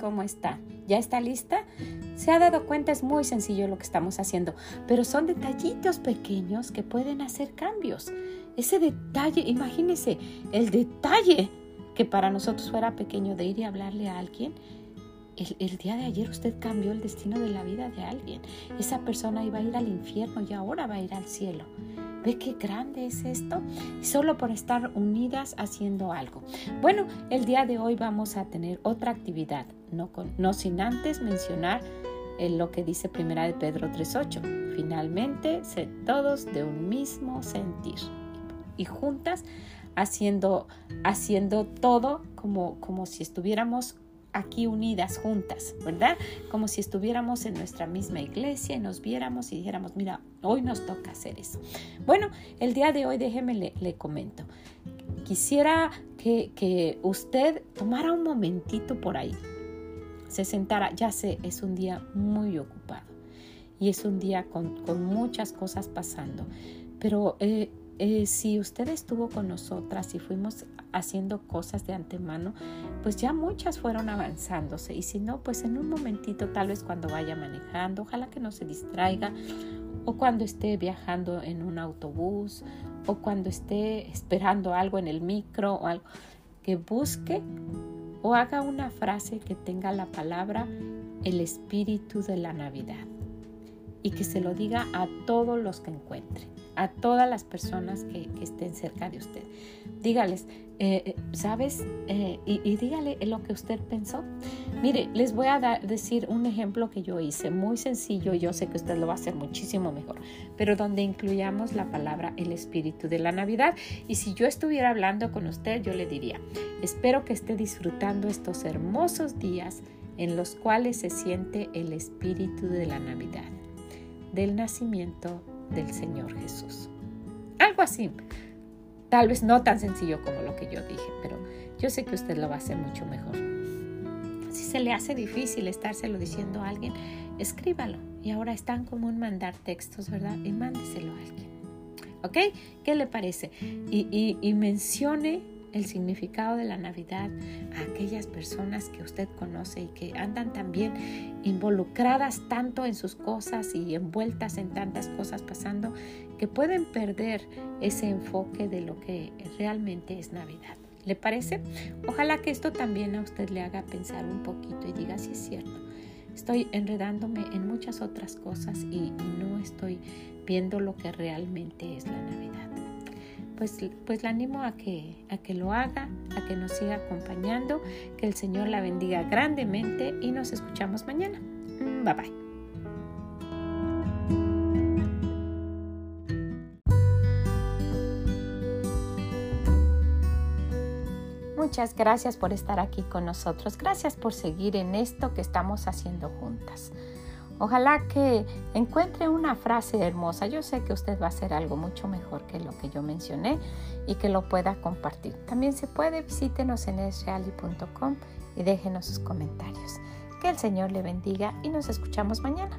cómo está. ¿Ya está lista? Se ha dado cuenta, es muy sencillo lo que estamos haciendo, pero son detallitos pequeños que pueden hacer cambios. Ese detalle, imagínese, el detalle que para nosotros fuera pequeño de ir y hablarle a alguien, el, día de ayer usted cambió el destino de la vida de alguien. Esa persona iba a ir al infierno y ahora va a ir al cielo. ¿Ve qué grande es esto? Solo por estar unidas haciendo algo. Bueno, el día de hoy vamos a tener otra actividad, no, no sin antes mencionar eh, lo que dice Primera de Pedro 3.8. Finalmente, sed todos de un mismo sentir y juntas haciendo, haciendo todo como, como si estuviéramos aquí unidas juntas, ¿verdad? Como si estuviéramos en nuestra misma iglesia y nos viéramos y dijéramos, mira, hoy nos toca hacer eso. Bueno, el día de hoy déjeme le, comento. Quisiera que, que, usted tomara un momentito por ahí, se sentara, ya sé, es un día muy ocupado y es un día con, con muchas cosas pasando, pero eh, eh, si usted estuvo con nosotras y fuimos haciendo cosas de antemano, pues ya muchas fueron avanzándose. Y si no, pues en un momentito, tal vez cuando vaya manejando, ojalá que no se distraiga, o cuando esté viajando en un autobús, o cuando esté esperando algo en el micro, o algo, que busque o haga una frase que tenga la palabra el espíritu de la Navidad y que se lo diga a todos los que encuentre a todas las personas que, estén cerca de usted. Dígales, eh, eh, ¿sabes? Eh, y, dígale lo que usted pensó. Mire, les voy a decir un ejemplo que yo hice, muy sencillo, yo sé que usted lo va a hacer muchísimo mejor, pero donde incluyamos la palabra el espíritu de la Navidad. Y si yo estuviera hablando con usted, yo le diría, espero que esté disfrutando estos hermosos días en los cuales se siente el espíritu de la Navidad, del nacimiento del Señor Jesús. Algo así. Tal vez no tan sencillo como lo que yo dije, pero yo sé que usted lo va a hacer mucho mejor. Si se le hace difícil estárselo diciendo a alguien, escríbalo. Y ahora es tan común mandar textos, ¿verdad? Y mándeselo a alguien. ¿Ok? ¿Qué le parece? Y, y, y mencione el significado de la Navidad a aquellas personas que usted conoce y que andan también involucradas tanto en sus cosas y envueltas en tantas cosas pasando que pueden perder ese enfoque de lo que realmente es Navidad. ¿Le parece? Ojalá que esto también a usted le haga pensar un poquito y diga si es cierto. Estoy enredándome en muchas otras cosas y, no estoy viendo lo que realmente es la Navidad pues, pues la animo a que, a que lo haga, a que nos siga acompañando, que el Señor la bendiga grandemente y nos escuchamos mañana. Mm, bye bye. Muchas gracias por estar aquí con nosotros. Gracias por seguir en esto que estamos haciendo juntas. Ojalá que encuentre una frase hermosa. Yo sé que usted va a hacer algo mucho mejor que lo que yo mencioné y que lo pueda compartir. También se puede, visítenos en esreali.com y déjenos sus comentarios. Que el Señor le bendiga y nos escuchamos mañana.